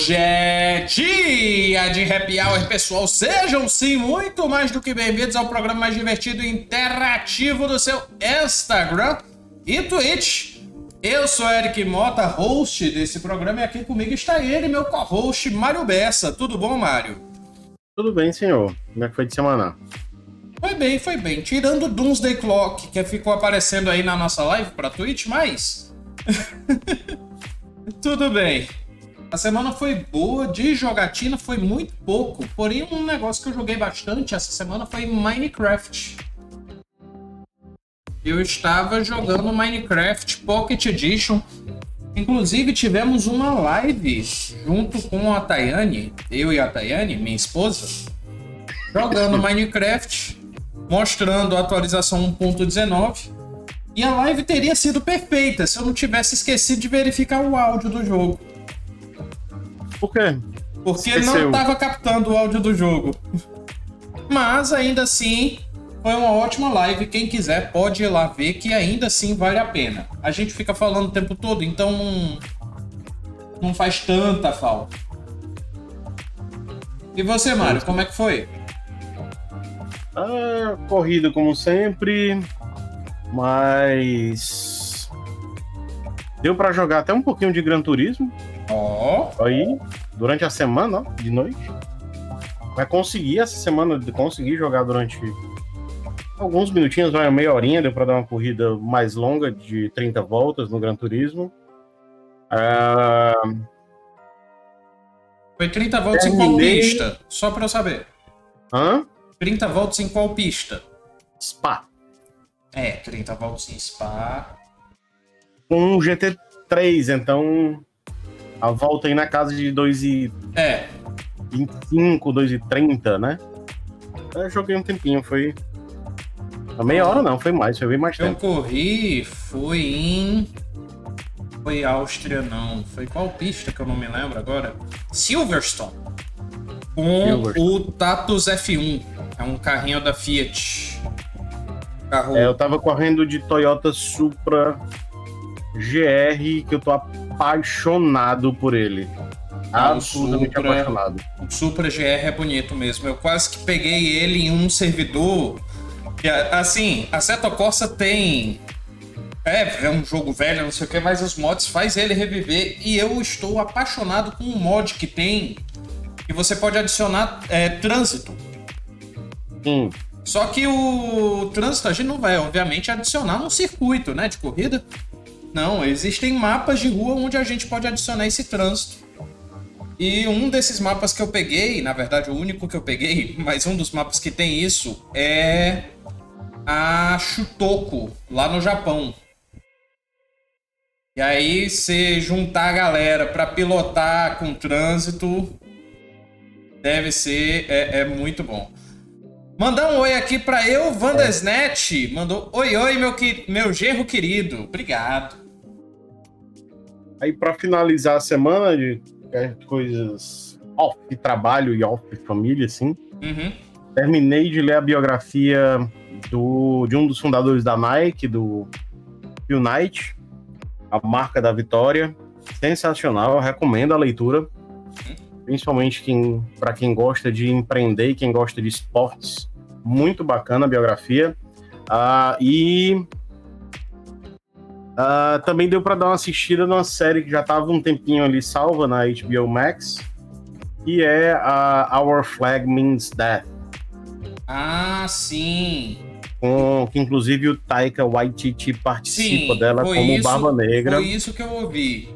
Hoje é dia de happy hour, pessoal. Sejam sim muito mais do que bem-vindos ao programa mais divertido e interativo do seu Instagram e Twitch. Eu sou Eric Mota, host desse programa, e aqui comigo está ele, meu co-host, Mário Bessa. Tudo bom, Mário? Tudo bem, senhor. Como é que foi de semana? Foi bem, foi bem. Tirando o Doomsday Clock, que ficou aparecendo aí na nossa live pra Twitch, mas. Tudo bem. A semana foi boa, de jogatina foi muito pouco. Porém, um negócio que eu joguei bastante essa semana foi Minecraft. Eu estava jogando Minecraft Pocket Edition. Inclusive, tivemos uma live junto com a Tayane, eu e a Tayane, minha esposa, jogando Minecraft, mostrando a atualização 1.19. E a live teria sido perfeita se eu não tivesse esquecido de verificar o áudio do jogo. Por quê? Porque Esqueceu. não estava captando o áudio do jogo. Mas ainda assim, foi uma ótima live. Quem quiser pode ir lá ver que ainda assim vale a pena. A gente fica falando o tempo todo, então não, não faz tanta falta. E você, Mário, como é que foi? Ah, corrida como sempre, mas deu para jogar até um pouquinho de Gran Turismo. Ó. Oh. Aí, durante a semana, ó, de noite. Mas consegui essa semana, consegui jogar durante alguns minutinhos, vai meia horinha, deu para dar uma corrida mais longa de 30 voltas no Gran Turismo. Uh... Foi 30 voltas Terminei... em qual pista? Só para eu saber. Hã? 30 voltas em qual pista? Spa. É, 30 voltas em Spa. Com um GT3, então a volta aí na casa de 2 e... É. 25, 2 e 30, né? Eu joguei um tempinho, foi... A meia hora não, foi mais, foi bem mais tempo. Eu corri, fui em... Foi Áustria, não. Foi qual pista que eu não me lembro agora? Silverstone. Com Silverstone. o Tatus F1. É um carrinho da Fiat. Carro... É, eu tava correndo de Toyota Supra GR, que eu tô apaixonado por ele. Ah, Absolutamente Supra, apaixonado. O Supra GR é bonito mesmo. Eu quase que peguei ele em um servidor. Assim, a Seto Corsa tem. É, é um jogo velho, não sei o que, mas os mods faz ele reviver. E eu estou apaixonado com um mod que tem. Que você pode adicionar é, trânsito. Hum. Só que o trânsito a gente não vai, obviamente, adicionar num circuito né, de corrida. Não, existem mapas de rua onde a gente pode adicionar esse trânsito. E um desses mapas que eu peguei, na verdade o único que eu peguei, mas um dos mapas que tem isso é a Shutoku, lá no Japão. E aí, se juntar a galera para pilotar com trânsito, deve ser é, é muito bom. Mandar um oi aqui para eu, Vandesnet. Mandou oi, oi, meu, meu genro querido. Obrigado. Aí, para finalizar a semana de coisas off trabalho e off família, assim, uhum. terminei de ler a biografia do, de um dos fundadores da Nike, do Unite, a marca da vitória. Sensacional, eu recomendo a leitura. Uhum. Principalmente quem, para quem gosta de empreender e quem gosta de esportes. Muito bacana a biografia. Uh, e Uh, também deu para dar uma assistida numa série que já estava um tempinho ali salva na HBO Max, que é a Our Flag Means Death. Ah, sim. Com, que inclusive o Taika Waititi participa sim, dela como isso, Barba Negra. Foi isso que eu ouvi.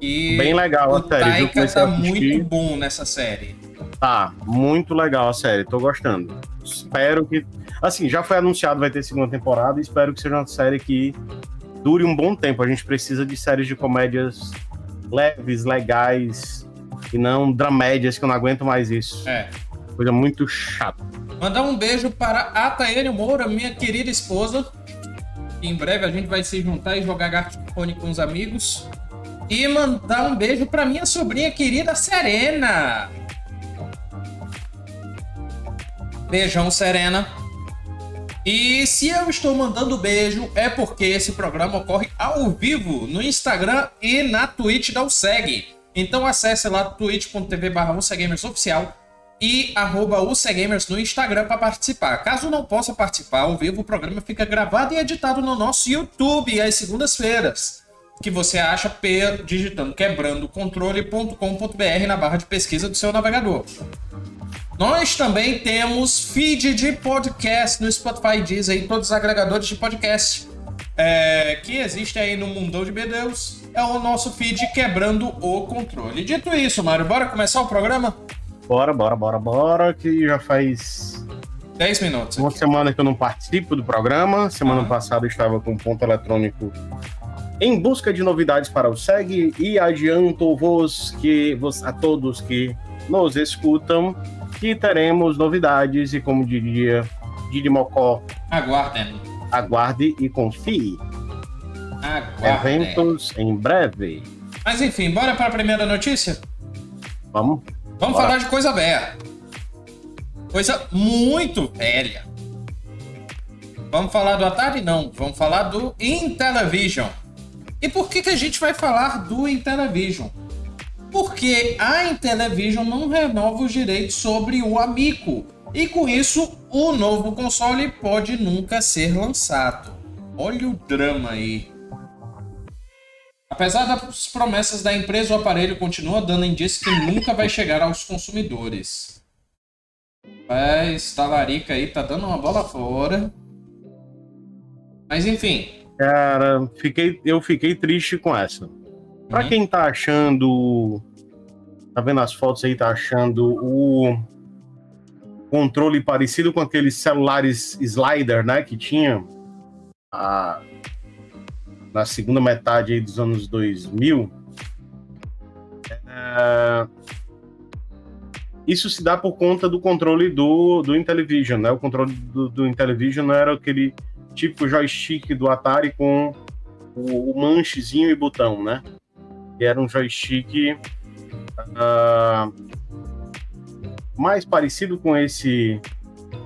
E Bem legal a série. O Taika tá muito bom nessa série. Tá, muito legal a série, tô gostando. Espero que. Assim, já foi anunciado, vai ter segunda temporada, e espero que seja uma série que dure um bom tempo. A gente precisa de séries de comédias leves, legais, e não dramédias, que eu não aguento mais isso. É. Coisa muito chata. Mandar um beijo para a Moura, minha querida esposa. Em breve a gente vai se juntar e jogar Gartfone com os amigos. E mandar um beijo para minha sobrinha querida Serena. Beijão, Serena. E se eu estou mandando beijo, é porque esse programa ocorre ao vivo no Instagram e na Twitch da USEG. Então acesse lá twitch.tv barra oficial e arroba UCGamers no Instagram para participar. Caso não possa participar ao vivo, o programa fica gravado e editado no nosso YouTube às segundas-feiras, que você acha digitando quebrandocontrole.com.br na barra de pesquisa do seu navegador. Nós também temos feed de podcast no Spotify, Deezer e todos os agregadores de podcast é, que existe aí no mundão de Bedeus. É o nosso feed Quebrando o Controle. Dito isso, Mário, bora começar o programa? Bora, bora, bora, bora, que já faz 10 minutos. Uma aqui. semana que eu não participo do programa. Semana ah. passada eu estava com ponto eletrônico em busca de novidades para o SEG e adianto-vos que a todos que nos escutam que teremos novidades e, como diria Didi Mocó, aguardem. Aguarde e confie. Aguarde. Eventos em breve. Mas enfim, bora para a primeira notícia? Vamos. Vamos bora. falar de coisa velha. Coisa muito velha. Vamos falar do Atari? Não. Vamos falar do Intellivision. E por que, que a gente vai falar do Intellivision? Porque a Intellivision não renova os direitos sobre o Amico. E com isso, o novo console pode nunca ser lançado. Olha o drama aí. Apesar das promessas da empresa, o aparelho continua dando indício que nunca vai chegar aos consumidores. Mas Talarica aí tá dando uma bola fora. Mas enfim. Cara, fiquei, eu fiquei triste com essa. Pra uhum. quem tá achando. Tá vendo as fotos aí, tá achando o controle parecido com aqueles celulares slider, né? Que tinha a, na segunda metade aí dos anos 2000. É, isso se dá por conta do controle do, do Intellivision, né? O controle do, do Intellivision era aquele tipo joystick do Atari com o, o manchezinho e botão, né? que era um joystick uh, mais parecido com esse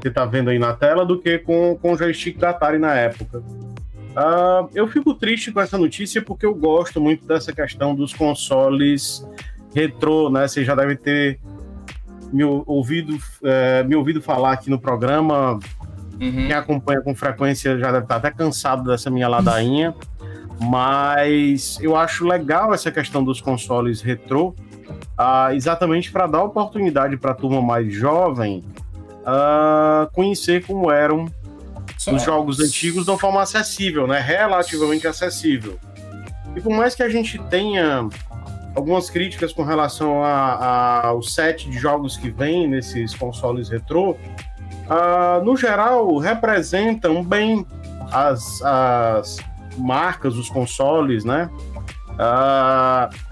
que você está vendo aí na tela do que com, com o joystick da Atari na época. Uh, eu fico triste com essa notícia porque eu gosto muito dessa questão dos consoles retrô, né? Você já deve ter me ouvido, é, me ouvido falar aqui no programa. Uhum. Quem acompanha com frequência já deve estar até cansado dessa minha ladainha. Mas eu acho legal essa questão dos consoles retrô, uh, exatamente para dar oportunidade para a turma mais jovem uh, conhecer como eram Só os jogos antigos de uma forma acessível, né? relativamente acessível. E por mais que a gente tenha algumas críticas com relação ao set de jogos que vem nesses consoles retrô, uh, no geral representam bem as, as marcas, os consoles, né? Uh,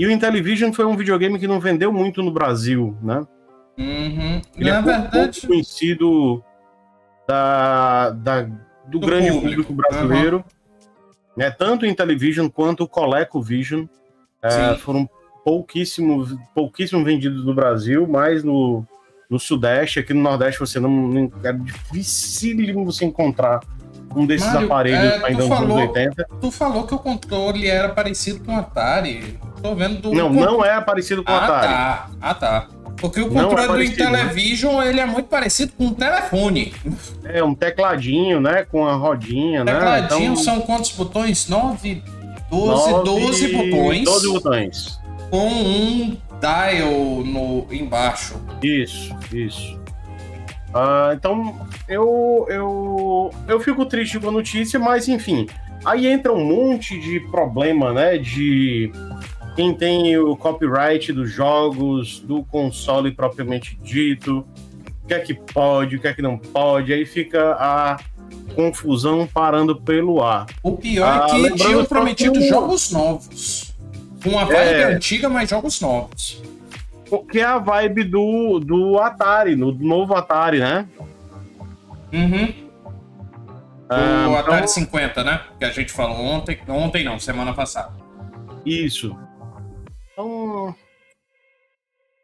e o Intellivision foi um videogame que não vendeu muito no Brasil, né? Uhum. Ele Na é verdade... conhecido da, da do, do, grande público, público brasileiro. Uhum. Né? Tanto o Intellivision quanto o ColecoVision uh, foram pouquíssimo, pouquíssimo vendidos no Brasil, mas no, no Sudeste, aqui no Nordeste você não, não é dificílimo você encontrar um desses Mário, aparelhos é, ainda nos anos 80. Tu falou que o controle era parecido com o Atari. Tô vendo do. Não, não é parecido com o ah, Atari. Tá. Ah, tá. Porque o controle é do Intellivision, né? ele é muito parecido com um telefone. É, um tecladinho, né? Com a rodinha, tecladinho né? Tecladinho então... são quantos botões? 9, 12, 9, 12 botões. 12 botões. Com um dial no, embaixo. Isso, isso. Uh, então, eu, eu, eu fico triste com a notícia, mas enfim. Aí entra um monte de problema, né? De quem tem o copyright dos jogos, do console propriamente dito, o que é que pode, o que é que não pode, aí fica a confusão parando pelo ar. O pior é ah, é que tinham prometido que... jogos novos. Com a vibe é... antiga, mas jogos novos. Que é a vibe do, do Atari, no novo Atari, né? Uhum. Ah, o Atari então... 50, né? Que a gente falou ontem. Ontem não, semana passada. Isso. Então.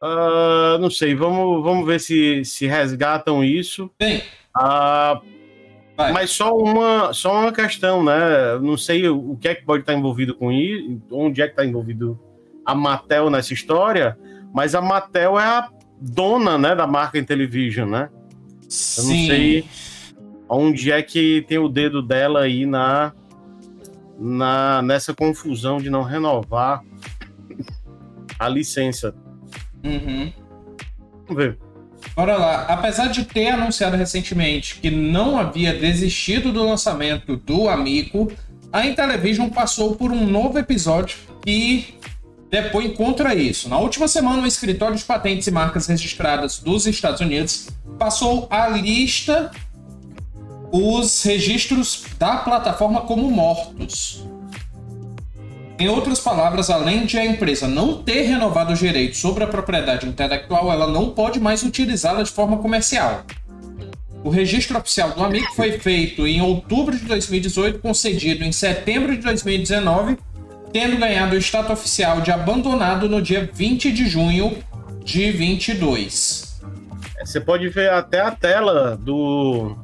Uh, não sei, vamos, vamos ver se, se resgatam isso. Sim. Uh, mas só uma, só uma questão, né? Não sei o, que é que pode estar envolvido com isso, onde é que está envolvido a Mattel nessa história, mas a Mattel é a dona, né, da marca Intellivision, né? Eu não sei onde é que tem o dedo dela aí na, na nessa confusão de não renovar a licença. Uhum. Vamos ver. Bora lá. Apesar de ter anunciado recentemente que não havia desistido do lançamento do Amico, a Intellivision passou por um novo episódio que depõe contra isso. Na última semana, o escritório de patentes e marcas registradas dos Estados Unidos passou a lista os registros da plataforma como mortos. Em outras palavras, além de a empresa não ter renovado os direitos sobre a propriedade intelectual, ela não pode mais utilizá-la de forma comercial. O registro oficial do Amigo foi feito em outubro de 2018, concedido em setembro de 2019, tendo ganhado o status oficial de abandonado no dia 20 de junho de 22. Você pode ver até a tela do,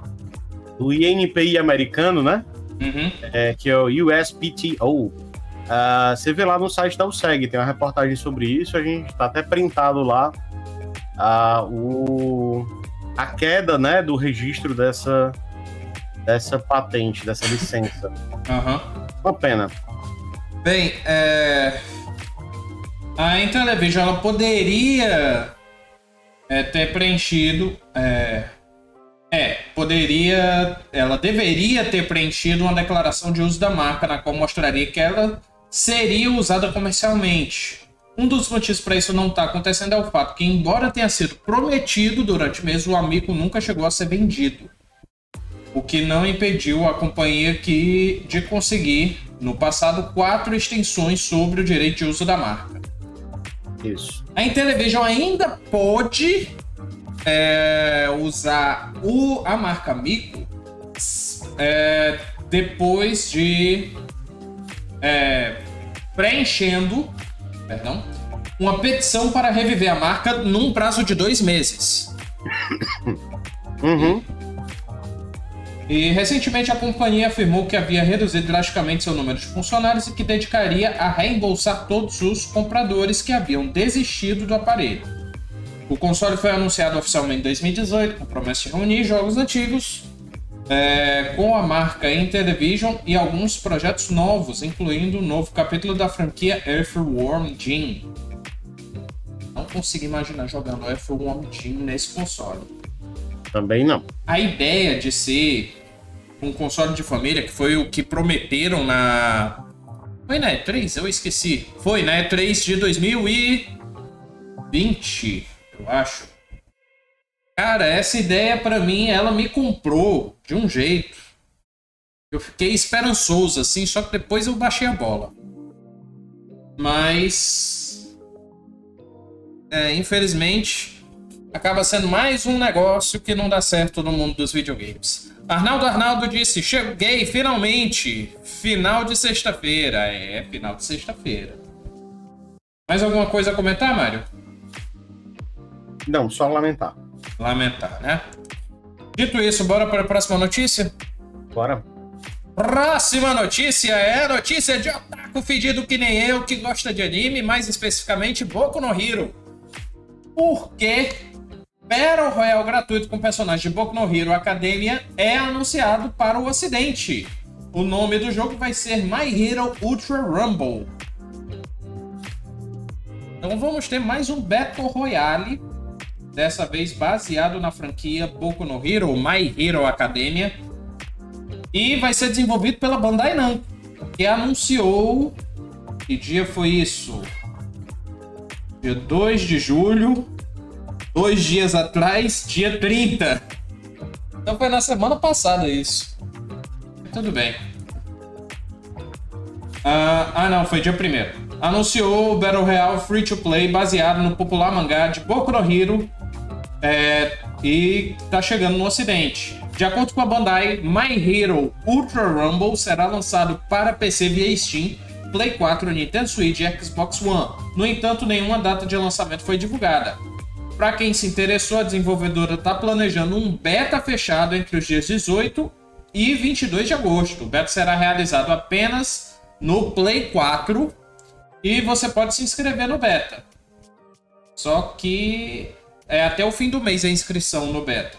do INPI americano, né? Uhum. É, que é o USPTO. Uh, você vê lá no site da USEG, tem uma reportagem sobre isso, a gente está até printado lá uh, o, a queda né, do registro dessa, dessa patente, dessa licença. Uhum. Uma pena. Bem, é... a Intellivision ela poderia é, ter preenchido. É... é, poderia. Ela deveria ter preenchido uma declaração de uso da marca, na qual mostraria que ela seria usada comercialmente. Um dos motivos para isso não estar tá acontecendo é o fato que, embora tenha sido prometido durante meses, o Amico nunca chegou a ser vendido. O que não impediu a companhia que, de conseguir, no passado, quatro extensões sobre o direito de uso da marca. Isso. A Intellivision ainda pode é, usar o, a marca Amico é, depois de é, preenchendo perdão, uma petição para reviver a marca num prazo de dois meses. Uhum. E recentemente a companhia afirmou que havia reduzido drasticamente seu número de funcionários e que dedicaria a reembolsar todos os compradores que haviam desistido do aparelho. O console foi anunciado oficialmente em 2018, com promessa de reunir jogos antigos é, com a marca Intellivision e alguns projetos novos, incluindo um novo capítulo da franquia Earthworm Jim. Não consigo imaginar jogando Earthworm Jim nesse console. Também não. A ideia de ser um console de família, que foi o que prometeram na. Foi na E3? Eu esqueci. Foi na E3 de 2020, eu acho. Cara, essa ideia para mim, ela me comprou de um jeito. Eu fiquei esperançoso assim, só que depois eu baixei a bola. Mas é, infelizmente acaba sendo mais um negócio que não dá certo no mundo dos videogames. Arnaldo Arnaldo disse: Cheguei finalmente! Final de sexta-feira. É, final de sexta-feira. Mais alguma coisa a comentar, Mário? Não, só lamentar. Lamentar, né? Dito isso, bora para a próxima notícia? Bora. Próxima notícia é notícia de otaku fedido que nem eu, que gosta de anime, mais especificamente Boku no Hero. Por que Battle Royale gratuito com personagens de Boku no Hero Academia é anunciado para o ocidente? O nome do jogo vai ser My Hero Ultra Rumble. Então vamos ter mais um Battle Royale dessa vez baseado na franquia Boku no Hero, My Hero Academia, e vai ser desenvolvido pela Bandai Namco, que anunciou. Que dia foi isso? Dia 2 de julho, dois dias atrás, dia 30. Então foi na semana passada isso. Tudo bem. Ah, ah não, foi dia 1 Anunciou o Battle Royale Free to Play baseado no popular mangá de Boku no Hero é, e tá chegando no ocidente. De acordo com a Bandai, My Hero Ultra Rumble será lançado para PC via Steam, Play 4, Nintendo Switch e Xbox One. No entanto, nenhuma data de lançamento foi divulgada. Para quem se interessou, a desenvolvedora está planejando um beta fechado entre os dias 18 e 22 de agosto. O beta será realizado apenas no Play 4 E você pode se inscrever no beta. Só que é até o fim do mês a inscrição no beta.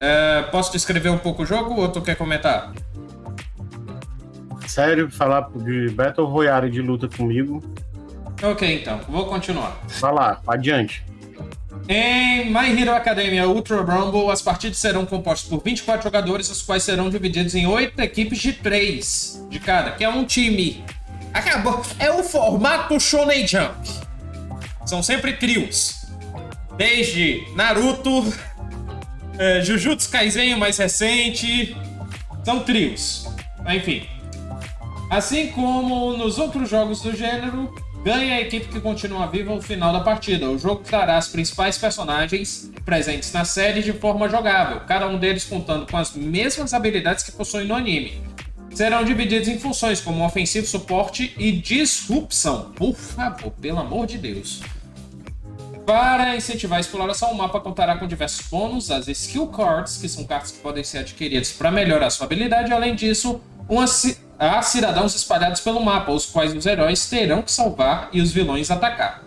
É, posso descrever um pouco o jogo ou tu quer comentar? Sério, falar de Battle Royale de luta comigo. Ok, então, vou continuar. Vai lá, adiante. Em My Hero Academia Ultra Rumble, as partidas serão compostas por 24 jogadores, os quais serão divididos em 8 equipes de 3 de cada, que é um time. Acabou. É o formato Shonen Jump. São sempre trios. Desde Naruto, é, Jujutsu Kaisen, mais recente. São trios. Enfim. Assim como nos outros jogos do gênero, ganha a equipe que continua viva no final da partida. O jogo trará as principais personagens presentes na série de forma jogável, cada um deles contando com as mesmas habilidades que possuem no anime. Serão divididos em funções como ofensivo, suporte e disrupção. Por favor, pelo amor de Deus. Para incentivar a exploração, o mapa contará com diversos bônus, as skill cards, que são cartas que podem ser adquiridas para melhorar sua habilidade. Além disso, uma, há cidadãos espalhados pelo mapa, os quais os heróis terão que salvar e os vilões atacar.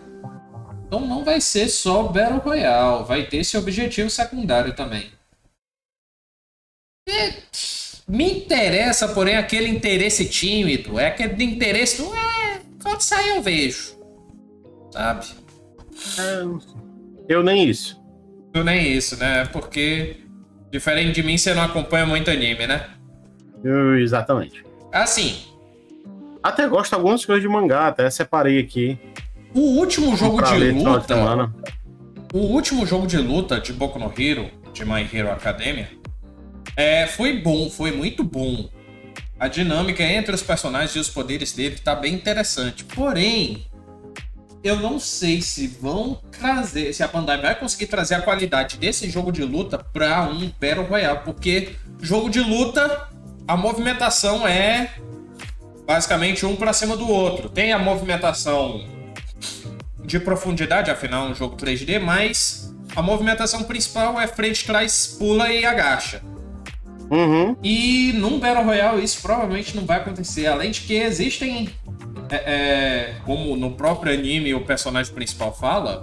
Então não vai ser só Battle Royale, vai ter esse objetivo secundário também. E me interessa, porém, aquele interesse tímido, é aquele interesse do. É, quando sair eu vejo. Sabe? Eu nem isso. Eu nem isso, né? Porque, diferente de mim, você não acompanha muito anime, né? Eu, exatamente. Assim. Até gosto de algumas coisas de mangá, até separei aqui. O último jogo de luta. O último jogo de luta de Boku no Hero, de My Hero Academia, é, foi bom, foi muito bom. A dinâmica entre os personagens e os poderes dele tá bem interessante. Porém, eu não sei se vão trazer, se a Bandai vai conseguir trazer a qualidade desse jogo de luta para um Battle Royale, porque jogo de luta, a movimentação é basicamente um para cima do outro. Tem a movimentação de profundidade, afinal é um jogo 3D, mas a movimentação principal é frente, trás, pula e agacha. Uhum. E num Battle Royale isso provavelmente não vai acontecer. Além de que existem é, é, como no próprio anime o personagem principal fala,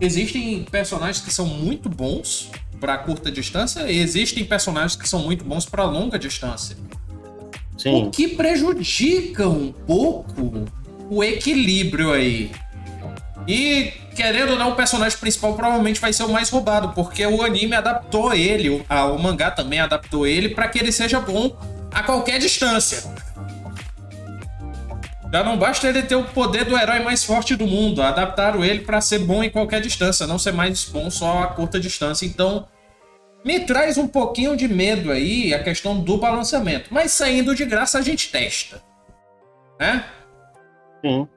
existem personagens que são muito bons para curta distância e existem personagens que são muito bons para longa distância. Sim. O que prejudica um pouco o equilíbrio aí. E, querendo ou não, o personagem principal provavelmente vai ser o mais roubado, porque o anime adaptou ele, o, a, o mangá também adaptou ele para que ele seja bom a qualquer distância. Já não basta ele ter o poder do herói mais forte do mundo. Adaptaram ele para ser bom em qualquer distância, não ser mais bom só a curta distância. Então, me traz um pouquinho de medo aí a questão do balanceamento. Mas saindo de graça a gente testa. Né? Sim.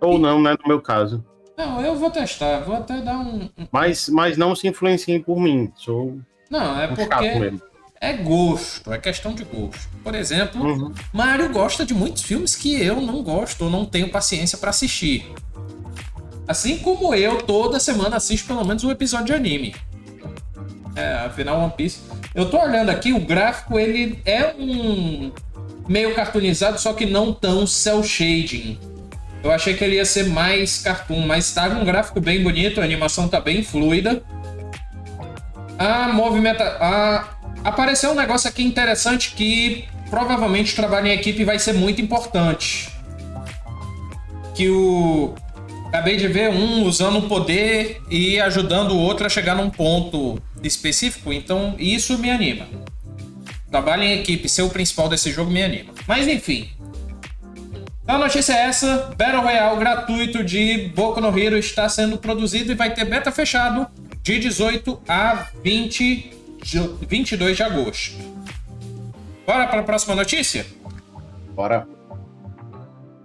Ou não, né? No meu caso. Não, eu vou testar. Vou até dar um. Mas, mas não se influenciem por mim. Sou. Não, é um porque é gosto, é questão de gosto. Por exemplo, uhum. Mario gosta de muitos filmes que eu não gosto ou não tenho paciência para assistir. Assim como eu, toda semana assisto pelo menos um episódio de anime. É, afinal, One Piece. Eu tô olhando aqui, o gráfico ele é um meio cartoonizado, só que não tão cel shading. Eu achei que ele ia ser mais cartoon, mas tá um gráfico bem bonito, a animação tá bem fluida. A movimenta a Apareceu um negócio aqui interessante que provavelmente trabalho em equipe vai ser muito importante. Que o. Acabei de ver um usando o poder e ajudando o outro a chegar num ponto específico, então isso me anima. Trabalho em equipe, ser o principal desse jogo me anima. Mas enfim. Então a notícia é essa: Battle Royale gratuito de Boku no Hero está sendo produzido e vai ter beta fechado de 18 a 20 22 de agosto. Bora para a próxima notícia? Bora.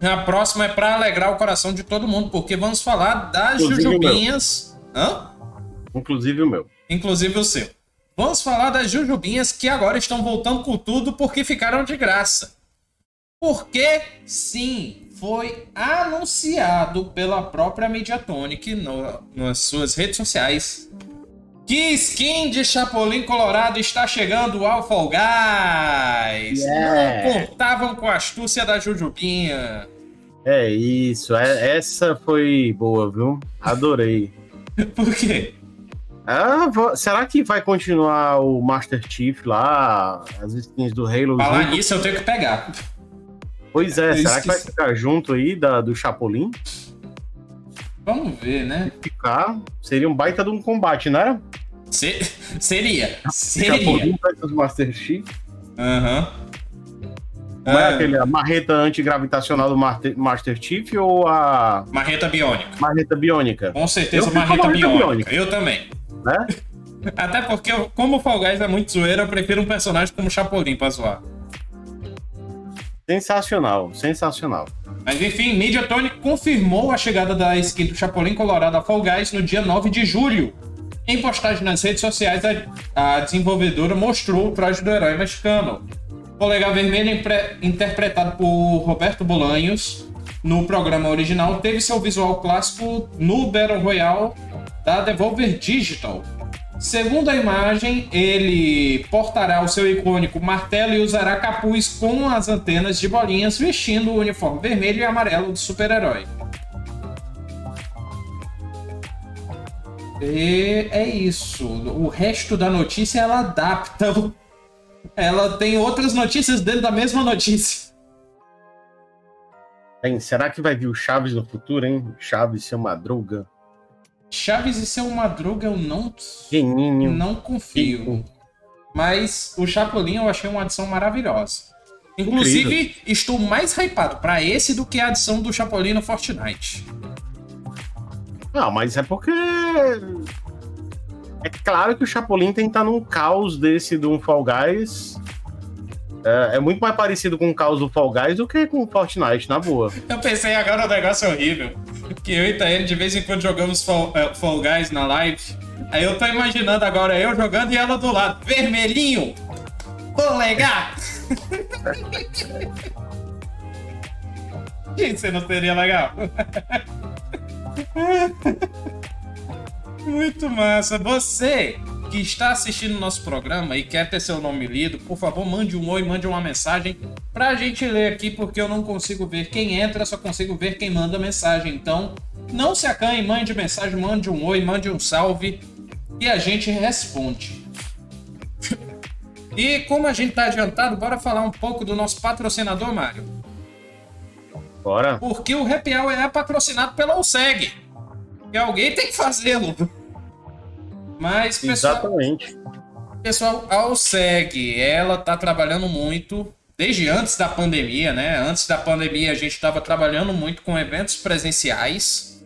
A próxima é para alegrar o coração de todo mundo, porque vamos falar das Inclusive jujubinhas. Hã? Inclusive o meu. Inclusive o seu. Vamos falar das jujubinhas que agora estão voltando com tudo porque ficaram de graça. Porque, sim, foi anunciado pela própria Mediatonic no, nas suas redes sociais Que skin de Chapolin Colorado está chegando ao Fall Guys? Yeah. Não contavam com a astúcia da Jujubinha. É isso, é, essa foi boa, viu? Adorei. Por quê? Ah, será que vai continuar o Master Chief lá, as skins do Halo? Falar nisso eu tenho que pegar. Pois é, Eu será que vai ficar junto aí da, do Chapolin? Vamos ver, né? Ficar, seria um baita de um combate, né? Se- Seria. Seria. Chapolin versus Master Chief. Aham. Não é Ah, aquele a marreta antigravitacional do Master, Master Chief ou a Marreta biônica. marreta biônica? Com certeza marreta marreta biônica. biônica. Eu também. Né? Até porque, como o Fall Guys é muito zoeiro, eu prefiro um personagem como Chapolin pra zoar. Sensacional, sensacional. Mas enfim, Mediatonic confirmou a chegada da skin do Chapolin Colorado a Fall Guys no dia 9 de julho. Em postagem nas redes sociais, a, a desenvolvedora mostrou o traje do herói mexicano. Polegar Vermelho, interpretado por Roberto Bolanhos no programa original, teve seu visual clássico no Battle Royale da Devolver Digital. Segundo a imagem, ele portará o seu icônico martelo e usará capuz com as antenas de bolinhas, vestindo o uniforme vermelho e amarelo do super-herói. E é isso. O resto da notícia ela adapta. Ela tem outras notícias dentro da mesma notícia. Bem, será que vai vir o Chaves no futuro, hein? Chaves seu Madruga, Chaves e seu Madruga eu não, Geninho. não confio. Mas o Chapolin eu achei uma adição maravilhosa. Inclusive, estou mais hypado pra esse do que a adição do Chapolin no Fortnite. Não, mas é porque. É claro que o Chapolin tem que estar num caos desse do Fall Guys. É, é muito mais parecido com o caos do Fall Guys do que com o Fortnite, na boa. Eu pensei agora um negócio horrível. Que eu e Thaene de vez em quando jogamos Fall, eh, Fall Guys na live. Aí eu tô imaginando agora eu jogando e ela do lado. Vermelhinho! Polegar! Gente, você não seria legal? Muito massa. Você que está assistindo o nosso programa e quer ter seu nome lido, por favor, mande um oi, mande uma mensagem pra gente ler aqui, porque eu não consigo ver quem entra, só consigo ver quem manda mensagem. Então, não se acanhe, mande mensagem, mande um oi, mande um salve e a gente responde. E como a gente tá adiantado, bora falar um pouco do nosso patrocinador, Mário. Bora. Porque o Happy Hour é patrocinado pela USEG. E alguém tem que fazê-lo. Mas, pessoal, Exatamente. pessoal, a USEG, ela tá trabalhando muito desde antes da pandemia, né? Antes da pandemia a gente estava trabalhando muito com eventos presenciais.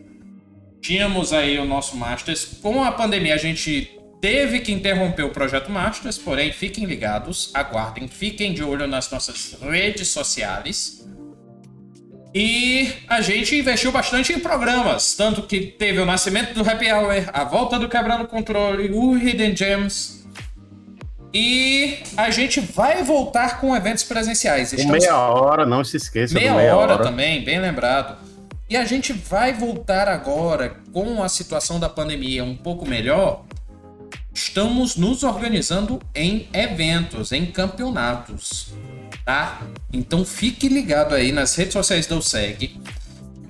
Tínhamos aí o nosso Masters. Com a pandemia a gente teve que interromper o projeto Masters, porém fiquem ligados, aguardem, fiquem de olho nas nossas redes sociais. E a gente investiu bastante em programas, tanto que teve o nascimento do Happy Hour, a volta do Quebrando Controle, o Hidden Gems. E a gente vai voltar com eventos presenciais. Estamos- meia hora, não se esqueça Meia, meia hora, hora. também, bem lembrado. E a gente vai voltar agora com a situação da pandemia um pouco melhor. Estamos nos organizando em eventos, em campeonatos, tá? Então fique ligado aí nas redes sociais da USEG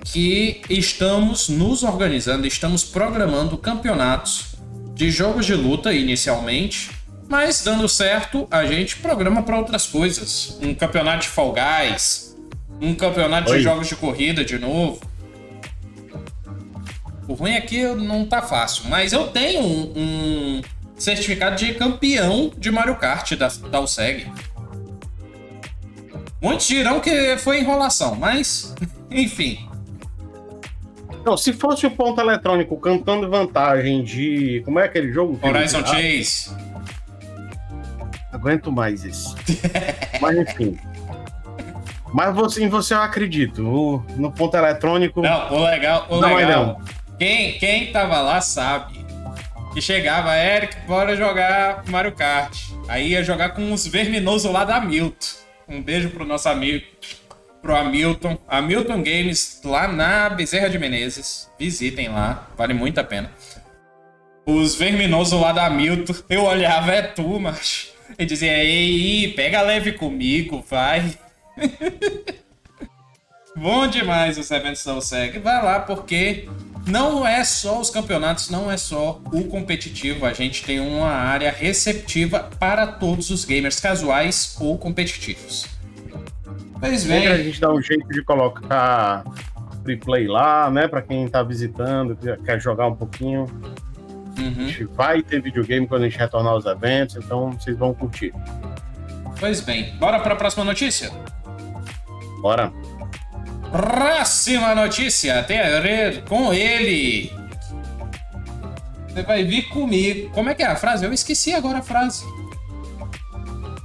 que estamos nos organizando, estamos programando campeonatos de jogos de luta inicialmente, mas dando certo, a gente programa para outras coisas. Um campeonato de Fall Guys, um campeonato Oi. de jogos de corrida de novo. O ruim é que não tá fácil, mas eu tenho um, um certificado de campeão de Mario Kart da, da USEG. Muitos dirão que foi enrolação, mas enfim. Não, se fosse o ponto eletrônico cantando vantagem de. Como é aquele jogo? Horizon ele- Chase. Ah, aguento mais isso. Mas enfim. Mas você, em você eu acredito. O- no ponto eletrônico. Não, o legal, o Não, legal. Quem, quem tava lá sabe que chegava, Eric, bora jogar Mario Kart. Aí ia jogar com uns verminosos lá da Milton. Um beijo pro nosso amigo, pro Hamilton. Hamilton Games, lá na Bezerra de Menezes. Visitem lá, vale muito a pena. Os verminosos lá da Milton, eu olhava, é tu, macho. E dizia, ei, pega leve comigo, vai. Bom demais os eventos da OSEG. Vai lá, porque não é só os campeonatos, não é só o competitivo. A gente tem uma área receptiva para todos os gamers casuais ou competitivos. Pois bem. A gente dá um jeito de colocar free play lá, né? Para quem tá visitando, quer jogar um pouquinho. Uhum. A gente vai ter videogame quando a gente retornar aos eventos, então vocês vão curtir. Pois bem, bora para a próxima notícia? Bora. Próxima notícia tem a ver com ele. Você vai vir comigo. Como é que é a frase? Eu esqueci agora a frase.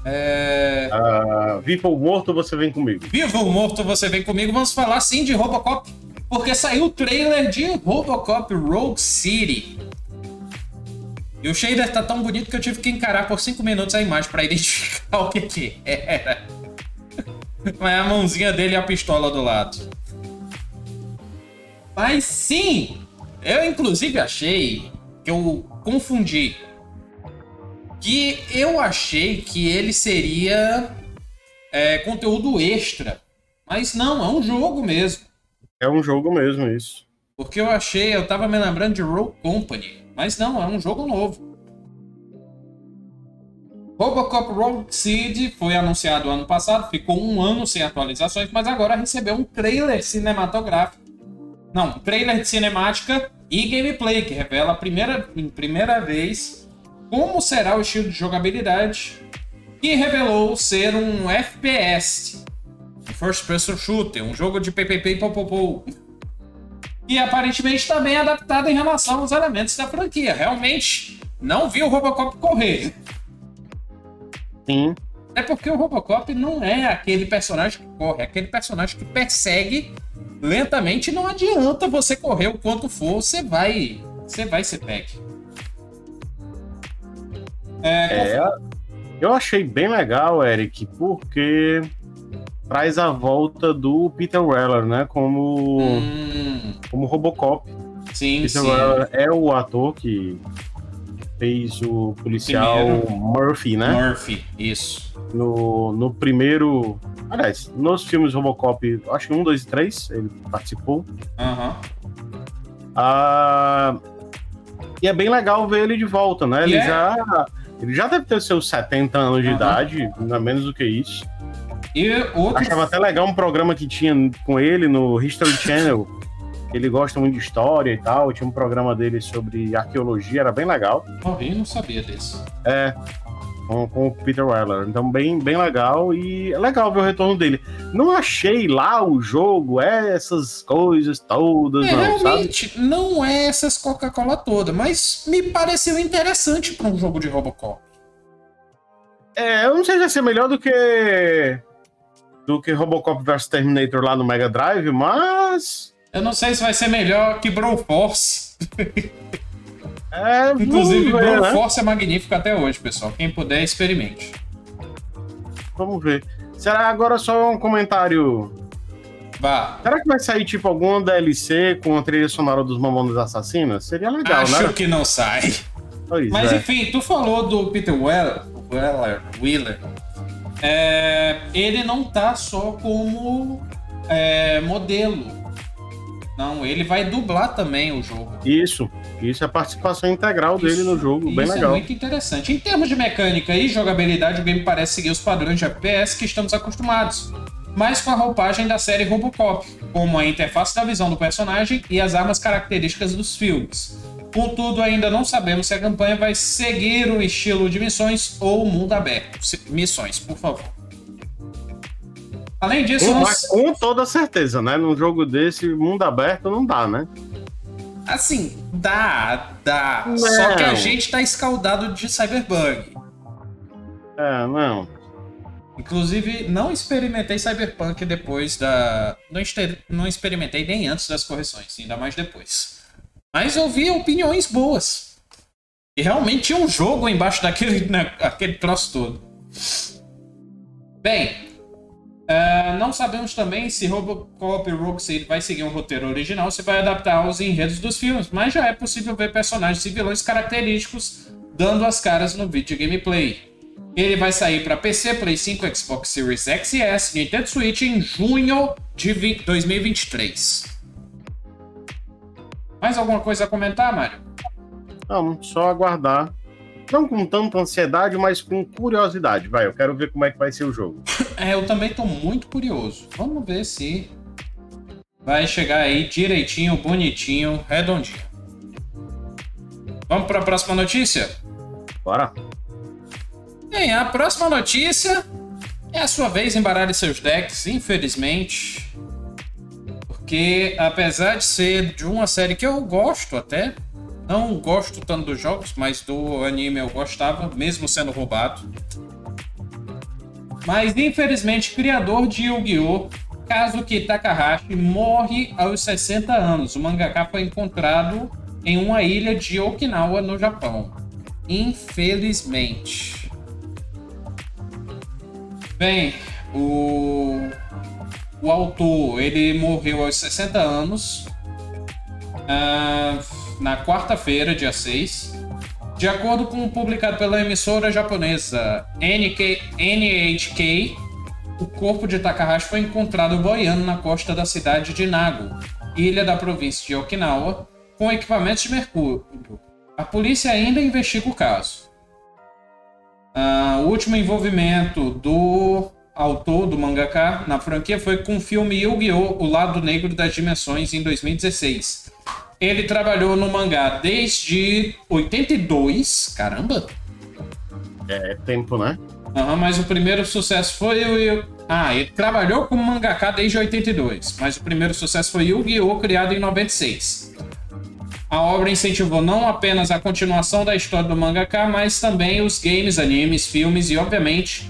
É... Uh, vivo ou morto, você vem comigo. Vivo ou morto, você vem comigo. Vamos falar sim de Robocop. Porque saiu o trailer de Robocop Rogue City. E o shader tá tão bonito que eu tive que encarar por 5 minutos a imagem para identificar o que que era. Mas é a mãozinha dele e a pistola do lado. Mas sim, eu inclusive achei que eu confundi. Que eu achei que ele seria é, conteúdo extra. Mas não, é um jogo mesmo. É um jogo mesmo, isso. Porque eu achei, eu tava me lembrando de Rogue Company. Mas não, é um jogo novo. Robocop Rogue Seed foi anunciado ano passado, ficou um ano sem atualizações, mas agora recebeu um trailer cinematográfico. Não, um trailer de cinemática e gameplay, que revela a primeira, em primeira vez como será o estilo de jogabilidade, que revelou ser um FPS, First Person Shooter, um jogo de PPP e popopou. E aparentemente também adaptado em relação aos elementos da franquia. Realmente, não vi o Robocop correr. Sim. É porque o Robocop não é aquele personagem que corre, é aquele personagem que persegue lentamente. Não adianta você correr o quanto for, você vai, você vai ser peg. É, é, eu achei bem legal, Eric, porque traz a volta do Peter Weller, né, como hum. como Robocop. Sim, Peter sim. Weller é o ator que fez o policial primeiro, Murphy, né? Murphy, isso. No, no primeiro. Aliás, nos filmes Robocop, acho que um, dois e três, ele participou. Aham. Uhum. Ah, e é bem legal ver ele de volta, né? Ele yeah. já. Ele já deve ter seus 70 anos de uhum. idade, não é menos do que isso. E outro... Achava até legal um programa que tinha com ele no History Channel, ele gosta muito de história e tal. Tinha um programa dele sobre arqueologia, era bem legal. Eu não sabia disso. É, com, com, o Peter Weller. Então, bem, bem legal e é legal ver o retorno dele. Não achei lá o jogo, é essas coisas todas, é, não, realmente, sabe? não é essas Coca-Cola toda, mas me pareceu interessante para um jogo de Robocop. É, eu não sei se vai ser melhor do que do que Robocop vs Terminator lá no Mega Drive, mas eu não sei se vai ser melhor que Broforce. É, Inclusive, ver, né? é magnífico até hoje, pessoal. Quem puder, experimente. Vamos ver. Será agora só um comentário? Vá. Será que vai sair tipo alguma DLC com a trilha sonora dos Mamonas Assassinas? Seria legal, Acho né? Acho que não sai. Pois Mas é. enfim, tu falou do Peter Weller, Weller, Wheeler. É, ele não tá só como é, modelo não, ele vai dublar também o jogo. Isso, isso é a participação integral isso, dele no jogo, bem legal. Isso é muito interessante. Em termos de mecânica e jogabilidade, o game parece seguir os padrões de FPS que estamos acostumados, mas com a roupagem da série Robocop, como a interface da visão do personagem e as armas características dos filmes. Contudo, ainda não sabemos se a campanha vai seguir o estilo de missões ou mundo aberto. Missões, por favor. Além disso, com, nós... com toda certeza, né? Num jogo desse, mundo aberto, não dá, né? Assim, dá, dá. Não. Só que a gente tá escaldado de Cyberbug. É, não. Inclusive, não experimentei Cyberpunk depois da. Não, não experimentei nem antes das correções, ainda mais depois. Mas ouvi opiniões boas. E realmente tinha um jogo embaixo daquele, naquele troço todo. Bem, Uh, não sabemos também se Robocop Rocksteady vai seguir um roteiro original se vai adaptar aos enredos dos filmes, mas já é possível ver personagens e vilões característicos dando as caras no vídeo gameplay. Ele vai sair para PC, Play 5, Xbox Series X e S, Nintendo Switch em junho de 2023. Mais alguma coisa a comentar, Mário? Não, só aguardar não com tanta ansiedade, mas com curiosidade. Vai, eu quero ver como é que vai ser o jogo. É, eu também tô muito curioso. Vamos ver se vai chegar aí direitinho, bonitinho, redondinho. Vamos para a próxima notícia? Bora. Bem, a próxima notícia é a sua vez embaralhe seus decks, infelizmente. Porque apesar de ser de uma série que eu gosto até, não gosto tanto dos jogos, mas do anime eu gostava, mesmo sendo roubado. Mas infelizmente, criador de Yu-Gi-Oh! Kazuki Takahashi morre aos 60 anos. O mangaka foi encontrado em uma ilha de Okinawa, no Japão. Infelizmente. Bem, o, o autor ele morreu aos 60 anos. Uh, na quarta-feira, dia 6. De acordo com o publicado pela emissora japonesa NK, NHK, o corpo de Takahashi foi encontrado boiando na costa da cidade de Nago, ilha da província de Okinawa, com equipamentos de mercúrio. A polícia ainda investiga o caso. Uh, o último envolvimento do autor do mangaka na franquia foi com o filme Yu-Gi-Oh! O Lado Negro das Dimensões em 2016, ele trabalhou no mangá desde 82. Caramba! É tempo, né? Uhum, mas o primeiro sucesso foi o. Ah, ele trabalhou como mangaka desde 82, mas o primeiro sucesso foi Yu-Gi-Oh! criado em 96. A obra incentivou não apenas a continuação da história do mangaka, mas também os games, animes, filmes e, obviamente,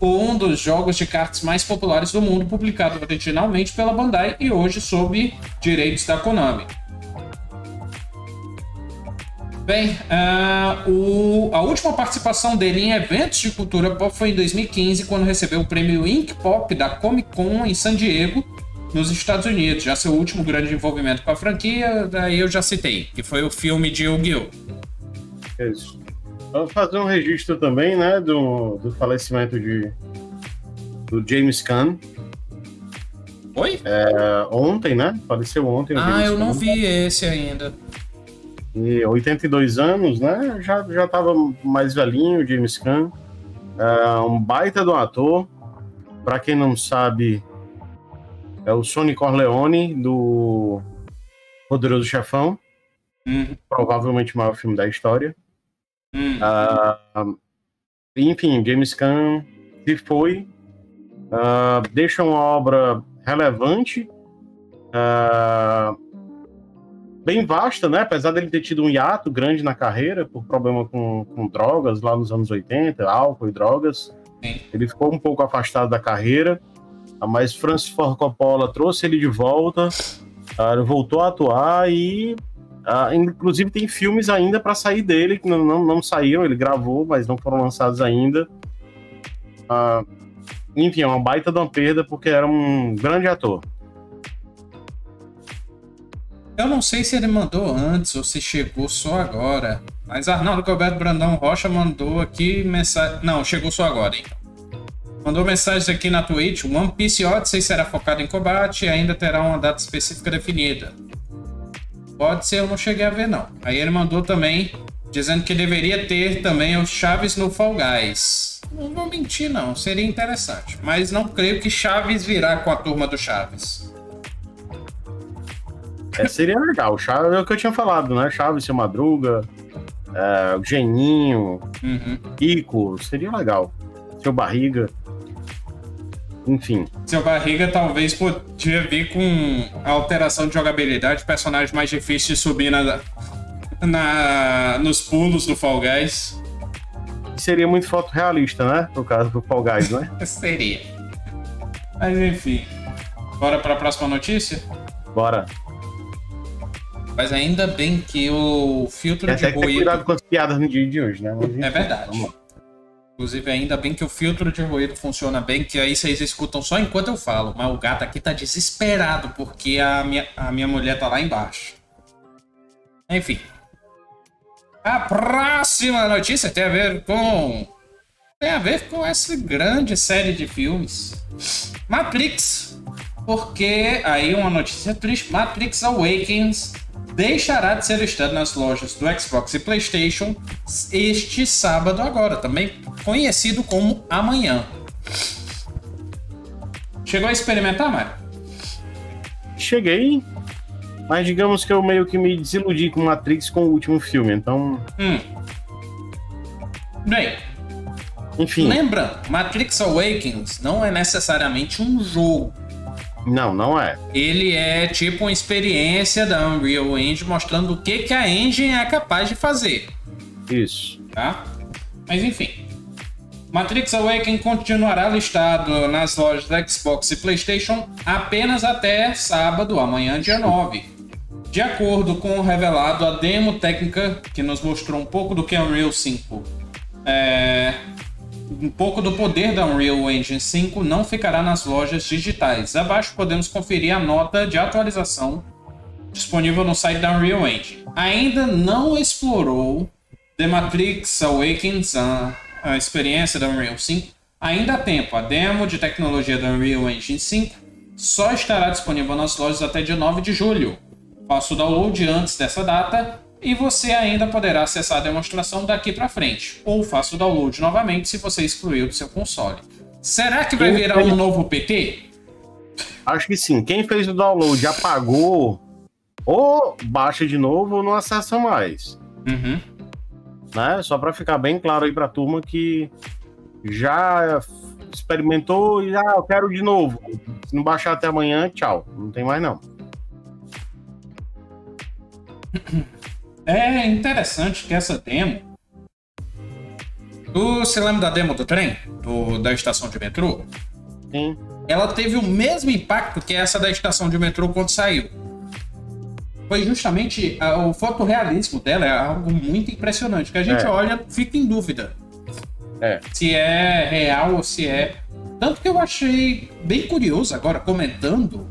um dos jogos de cartas mais populares do mundo, publicado originalmente pela Bandai e hoje sob direitos da Konami. Bem, uh, o, a última participação dele em eventos de cultura pop foi em 2015, quando recebeu o prêmio Ink Pop da Comic Con em San Diego, nos Estados Unidos. Já seu último grande envolvimento com a franquia, daí eu já citei, que foi o filme de Yu-Gi-Oh! Isso. Vamos fazer um registro também, né, do, do falecimento de, do James Caan. Oi? É, ontem, né? Faleceu ontem. Ah, eu não vi esse ainda. E 82 anos, né? Já, já tava mais velhinho, James Caan. É um baita do ator. Para quem não sabe, é o Sonny Corleone do Poderoso Chefão. Uhum. Provavelmente o maior filme da história. Uhum. Uh, enfim, James Caan se foi. Uh, deixa uma obra relevante. Uh, bem vasta, né? Apesar dele ter tido um hiato grande na carreira por problema com, com drogas lá nos anos 80, álcool e drogas. Sim. Ele ficou um pouco afastado da carreira, mas Francis Ford Coppola trouxe ele de volta, uh, voltou a atuar e uh, inclusive tem filmes ainda para sair dele que não, não, não, saíram, ele gravou, mas não foram lançados ainda. Uh, enfim, é uma baita de uma perda porque era um grande ator. Eu não sei se ele mandou antes ou se chegou só agora. Mas Arnaldo Gilberto Brandão Rocha mandou aqui mensagem. Não, chegou só agora, então. Mandou mensagem aqui na Twitch. One Piece Odyssey será focado em combate e ainda terá uma data específica definida. Pode ser, eu não cheguei a ver, não. Aí ele mandou também dizendo que deveria ter também os Chaves no Fall Guys. Não vou mentir, não. Seria interessante. Mas não creio que Chaves virá com a turma do Chaves. É, seria legal. Chaves é o que eu tinha falado, né? Chaves, seu Madruga, é, Geninho, uhum. Kiko, seria legal. Seu Barriga. Enfim. Seu Barriga talvez podia vir com alteração de jogabilidade, personagem mais difícil de subir na, na, nos pulos do Fall Guys. Seria muito foto realista, né? No caso do Fall Guys, né? seria. Mas enfim. Bora para a próxima notícia? Bora. Mas ainda bem que o filtro é de ruído. cuidado com as piadas no dia de hoje, né? Mas, é verdade. Inclusive, ainda bem que o filtro de ruído funciona bem, que aí vocês escutam só enquanto eu falo. Mas o gato aqui tá desesperado porque a minha, a minha mulher tá lá embaixo. Enfim. A próxima notícia tem a ver com. Tem a ver com essa grande série de filmes. Matrix. Porque aí uma notícia triste: Matrix Awakens deixará de ser listado nas lojas do Xbox e PlayStation este sábado agora, também conhecido como amanhã. Chegou a experimentar, Mário? Cheguei, mas digamos que eu meio que me desiludi com Matrix com o último filme, então. Hum. Bem. Enfim. Lembra, Matrix Awakens não é necessariamente um jogo. Não, não é. Ele é tipo uma experiência da Unreal Engine mostrando o que, que a engine é capaz de fazer. Isso. Tá? Mas enfim. Matrix Awakens continuará listado nas lojas da Xbox e PlayStation apenas até sábado, amanhã, dia 9. De acordo com o revelado, a demo técnica que nos mostrou um pouco do que é Unreal 5 é, um pouco do poder da Unreal Engine 5 não ficará nas lojas digitais. Abaixo podemos conferir a nota de atualização disponível no site da Unreal Engine. Ainda não explorou The Matrix Awakens, a, a experiência da Unreal 5. Ainda há tempo, a demo de tecnologia da Unreal Engine 5 só estará disponível nas lojas até dia 9 de julho. Faça o download antes dessa data e você ainda poderá acessar a demonstração daqui para frente, ou faça o download novamente se você excluiu do seu console. Será que vai virar um novo PT? Acho que sim. Quem fez o download apagou, ou baixa de novo ou não acessa mais. Uhum. Né? Só para ficar bem claro aí para a turma que já experimentou e ah, eu quero de novo. Se não baixar até amanhã, tchau. Não tem mais não. É interessante que essa demo. Tu se lembra da demo do trem? Do, da estação de metrô? Sim. Ela teve o mesmo impacto que essa da estação de metrô quando saiu. Foi justamente a, o fotorrealismo dela é algo muito impressionante. Que a gente É. olha, fica em dúvida É. se é real ou se é. Tanto que eu achei bem curioso agora, comentando,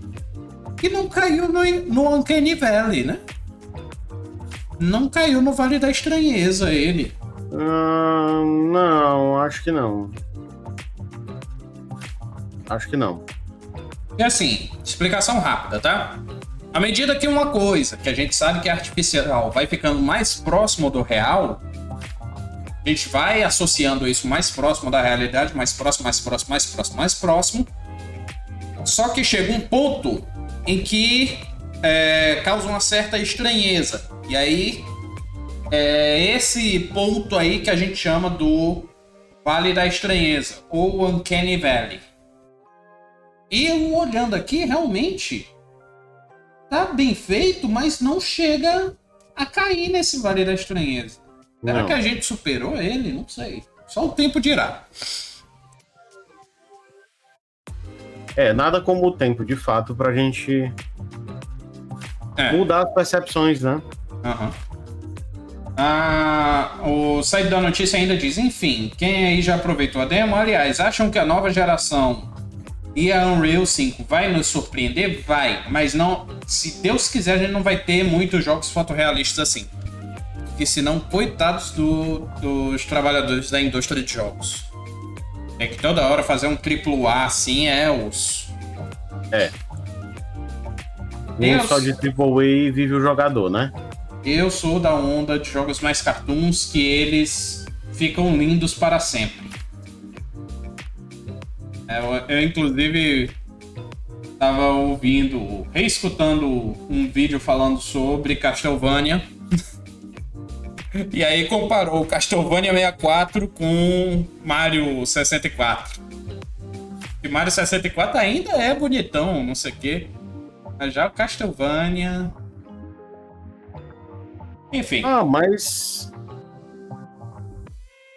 que não caiu no, no Uncanny Valley, né? Não caiu no Vale da Estranheza ele. Ah, não, acho que não. Acho que não. E assim, explicação rápida, tá? À medida que uma coisa que a gente sabe que é artificial vai ficando mais próximo do real, a gente vai associando isso mais próximo da realidade, mais próximo, mais próximo, mais próximo, mais próximo. Só que chega um ponto em que é, causa uma certa estranheza. E aí é esse ponto aí que a gente chama do Vale da Estranheza, ou Uncanny Valley. E eu olhando aqui, realmente tá bem feito, mas não chega a cair nesse Vale da Estranheza. Será Não. que a gente superou ele? Não sei. Só o tempo dirá. É, nada como o tempo, de fato, pra gente É. mudar as percepções, né? Aham. Ah, o site da notícia ainda diz: enfim, quem aí já aproveitou a demo? Aliás, acham que a nova geração e a Unreal 5 vai nos surpreender? Vai, mas não. Se Deus quiser, a gente não vai ter muitos jogos fotorrealistas assim. Porque senão, coitados do- dos trabalhadores da indústria de jogos. É que toda hora fazer um triplo A assim é osso. Nem só de AAA vive o jogador, né? Eu sou da onda de jogos mais cartoons que eles ficam lindos para sempre. É, Eu, eu, inclusive, estava ouvindo, reescutando um vídeo falando sobre Castlevania. e aí comparou Castlevania 64 com Mario 64. E Mario 64 ainda é bonitão, não sei o quê. Já o Castlevania. Enfim. Ah, mas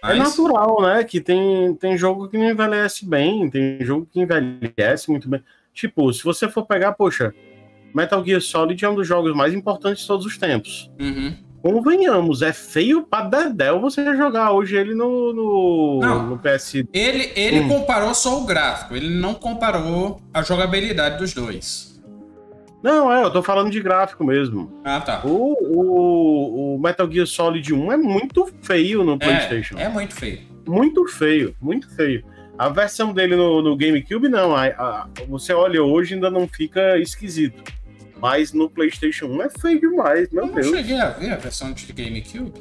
é mas- natural, né? Que tem, tem jogo que não envelhece bem, tem jogo que envelhece muito bem. Tipo, se você for pegar, poxa, Metal Gear Solid é um dos jogos mais importantes de todos os tempos. Uhum. convenhamos, é feio pra Dedel você jogar hoje ele no, no, Não. no PS. Ele, ele Hum. comparou só o gráfico, ele não comparou a jogabilidade dos dois. Não, é, eu tô falando de gráfico mesmo. Ah, tá. O, o, o Metal Gear Solid 1 é muito feio no PlayStation. É, é muito feio. Muito feio, muito feio. A versão dele no, no GameCube, não. A, a- você olha hoje ainda não fica esquisito. Mas no PlayStation 1 é feio demais, meu Eu não Deus. cheguei a ver a versão de GameCube.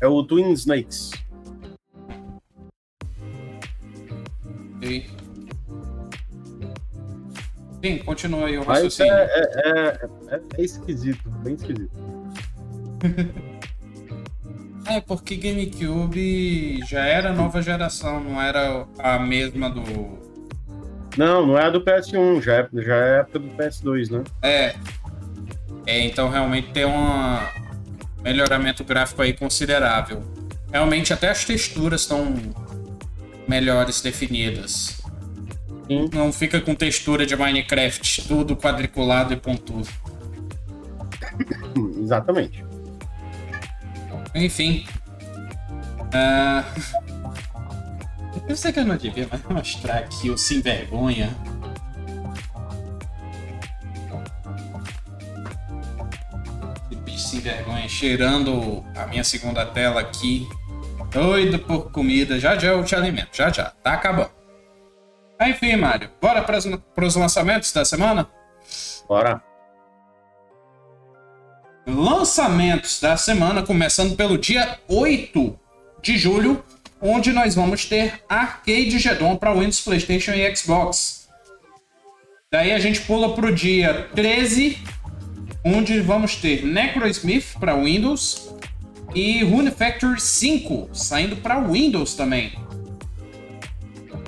É o Twin Snakes. Ok. Sim, continua aí o raciocínio. é, é, é- é esquisito, bem esquisito. É, porque GameCube já era nova geração, não era a mesma do. Não, não é a do PS1, já é, já é a época do PS2, né? É. É, então realmente tem um melhoramento gráfico aí considerável. Realmente até as texturas estão melhores definidas. Sim. Não fica com textura de Minecraft, tudo quadriculado e pontudo. Exatamente. Enfim. Ah, Eu sei que eu não devia mais mostrar aqui o sem vergonha. Sem vergonha cheirando a minha segunda tela aqui. Doido por comida. Já já eu te alimento. Já já. Tá acabando. Enfim, Mário. Bora para os lançamentos da semana? Bora. lançamentos da semana, começando pelo dia 8 de julho, onde nós vamos ter Arcade Gedon para Windows, PlayStation e Xbox. Daí a gente pula para o dia 13, onde vamos ter Necrosmith para Windows e Rune Factory 5 saindo para Windows também.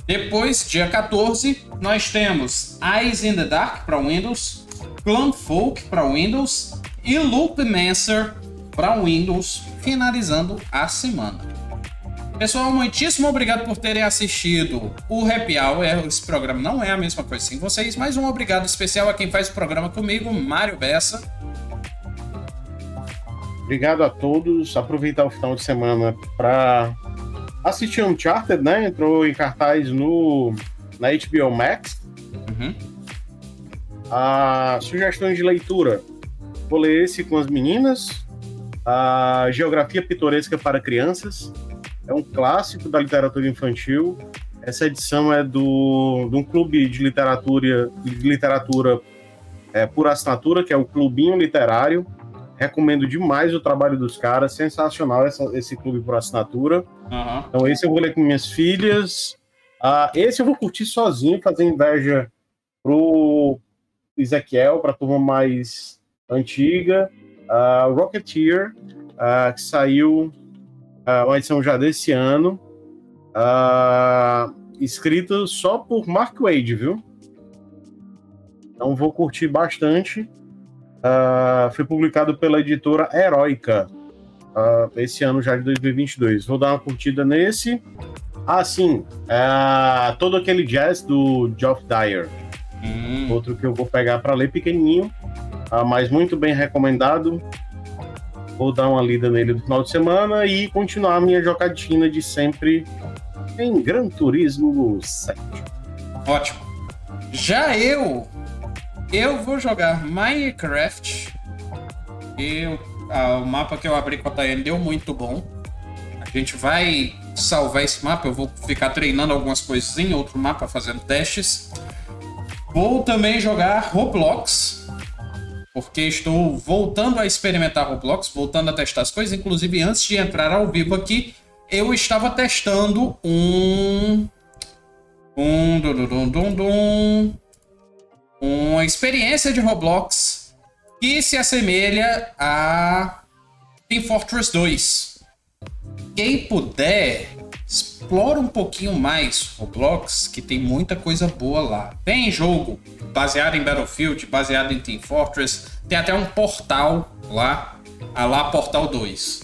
Depois, dia 14, nós temos Eyes in the Dark para Windows, Clan Folk para Windows e Loopmancer para Windows, finalizando a semana. Pessoal, muitíssimo obrigado por terem assistido o Happy Hour. Esse programa não é a mesma coisa sem vocês, mas um obrigado especial a quem faz o programa comigo, Mário Bessa. Obrigado a todos. Aproveitar o final de semana para assistir Uncharted, né? Entrou em cartaz no, na HBO Max. Uhum. A sugestões de leitura. Vou ler esse com as meninas. A Geografia Pitoresca para Crianças. É um clássico da literatura infantil. Essa edição é do, de um clube de literatura, de literatura é, por assinatura, que é o Clubinho Literário. Recomendo demais o trabalho dos caras. Sensacional essa- esse clube por assinatura. Aham. Então, esse eu vou ler com minhas filhas. Ah, esse eu vou curtir sozinho, fazer inveja pro Ezequiel, para a turma mais antiga. Ah, Rocketeer, ah, que saiu uma edição já desse ano. Escrito só por Mark Wade, viu? Então vou curtir bastante. Ah, foi publicado pela editora Heroica ah, esse ano já de 2022. Vou dar uma curtida nesse. Ah, sim. ah, todo aquele jazz do Geoff Dyer. Hum. Outro que eu vou pegar para ler pequenininho, ah, mas muito bem recomendado. Vou dar uma lida nele no final de semana e continuar a minha jogatina de sempre em Gran Turismo 7. Ótimo. Já eu, eu vou jogar Minecraft. Eu, ah, o mapa que eu abri com a Tayane deu muito bom. A gente vai salvar esse mapa. Eu vou ficar treinando algumas coisas em outro mapa, fazendo testes. Vou também jogar Roblox. Porque estou voltando a experimentar Roblox, voltando a testar as coisas. Inclusive, antes de entrar ao vivo aqui, eu estava testando um um dum, dum, dum, dum, dum. Uma experiência de Roblox que se assemelha a Team Fortress 2. Quem puder, explora um pouquinho mais Roblox, que tem muita coisa boa lá. Tem jogo baseado em Battlefield, baseado em Team Fortress, tem até um portal lá, a lá Portal 2.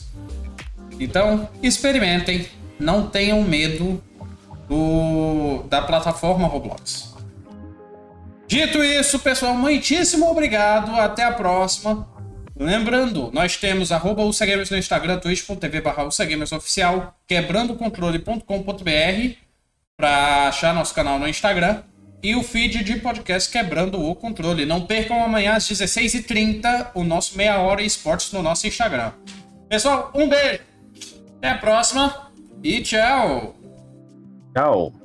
Então, experimentem, não tenham medo do, da plataforma Roblox. Dito isso, pessoal, muitíssimo obrigado. Até a próxima. Lembrando, nós temos arroba Gamers no Instagram, twitch.tv barra oficial, quebrandocontrole.com.br para achar nosso canal no Instagram e o feed de podcast Quebrando o Controle. Não percam amanhã às 16h30 o nosso Meia Hora Esportes no nosso Instagram. Pessoal, um beijo, até a próxima e tchau! Tchau!